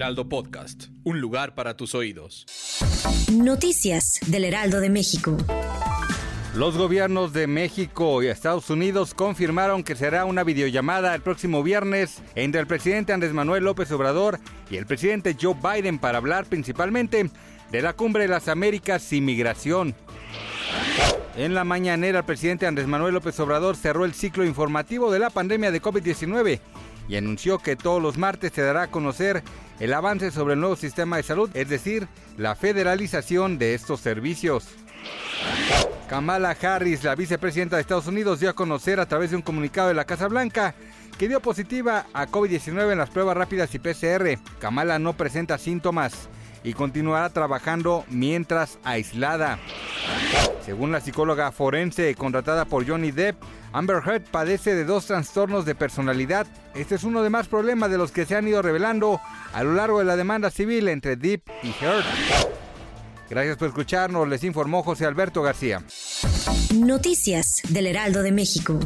Heraldo Podcast, un lugar para tus oídos. Noticias del Heraldo de México. Los gobiernos de México y Estados Unidos confirmaron que será una videollamada el próximo viernes entre el presidente Andrés Manuel López Obrador y el presidente Joe Biden para hablar principalmente de la cumbre de las Américas y migración. En la mañanera, el presidente Andrés Manuel López Obrador cerró el ciclo informativo de la pandemia de COVID-19 y anunció que todos los martes se dará a conocer el avance sobre el nuevo sistema de salud, es decir, la federalización de estos servicios. Kamala Harris, la vicepresidenta de Estados Unidos, dio a conocer a través de un comunicado de la Casa Blanca que dio positiva a COVID-19 en las pruebas rápidas y PCR. Kamala no presenta síntomas y continuará trabajando mientras aislada. Según la psicóloga forense contratada por Johnny Depp, Amber Heard padece de dos trastornos de personalidad. Este es uno de más problemas de los que se han ido revelando a lo largo de la demanda civil entre Depp y Heard. Gracias por escucharnos, les informó José Alberto García. Noticias del Heraldo de México.